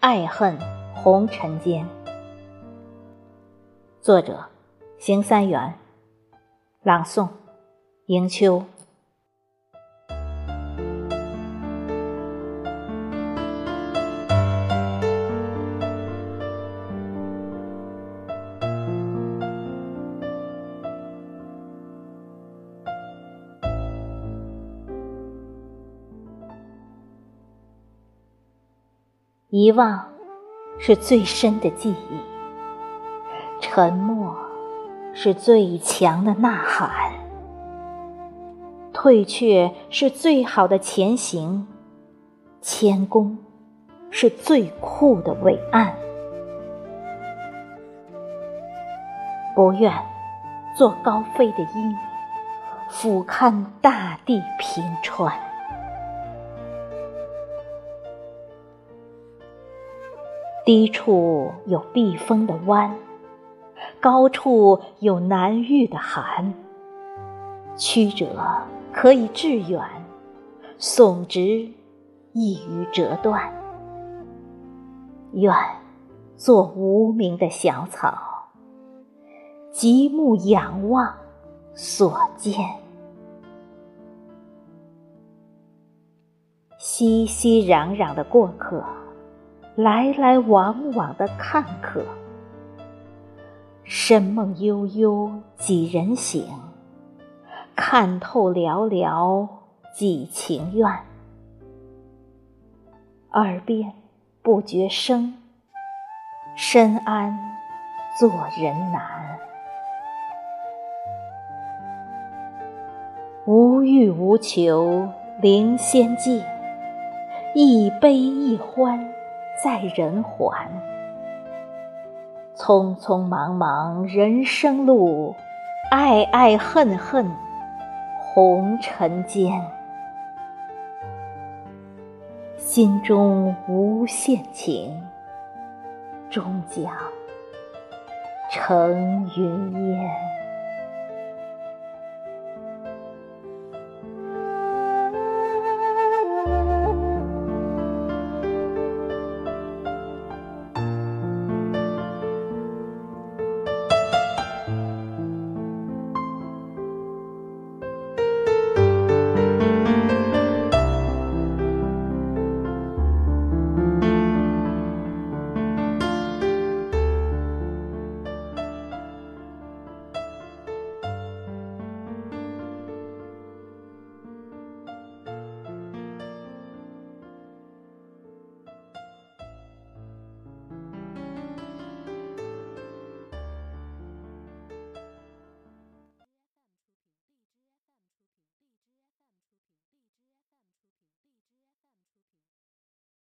爱恨红尘间。作者：邢三元，朗诵：迎秋。遗忘是最深的记忆，沉默是最强的呐喊，退却是最好的前行，谦恭是最酷的伟岸。不愿做高飞的鹰，俯瞰大地平川。低处有避风的湾，高处有难遇的寒。曲折可以致远，耸直易于折断。愿做无名的小草，极目仰望所见。熙熙攘攘的过客。来来往往的看客，深梦悠悠几人醒？看透寥寥几情愿？耳边不觉声，深谙做人难。无欲无求灵仙境，一悲一欢。在人寰，匆匆忙忙人生路，爱爱恨恨红尘间。心中无限情，终将成云烟。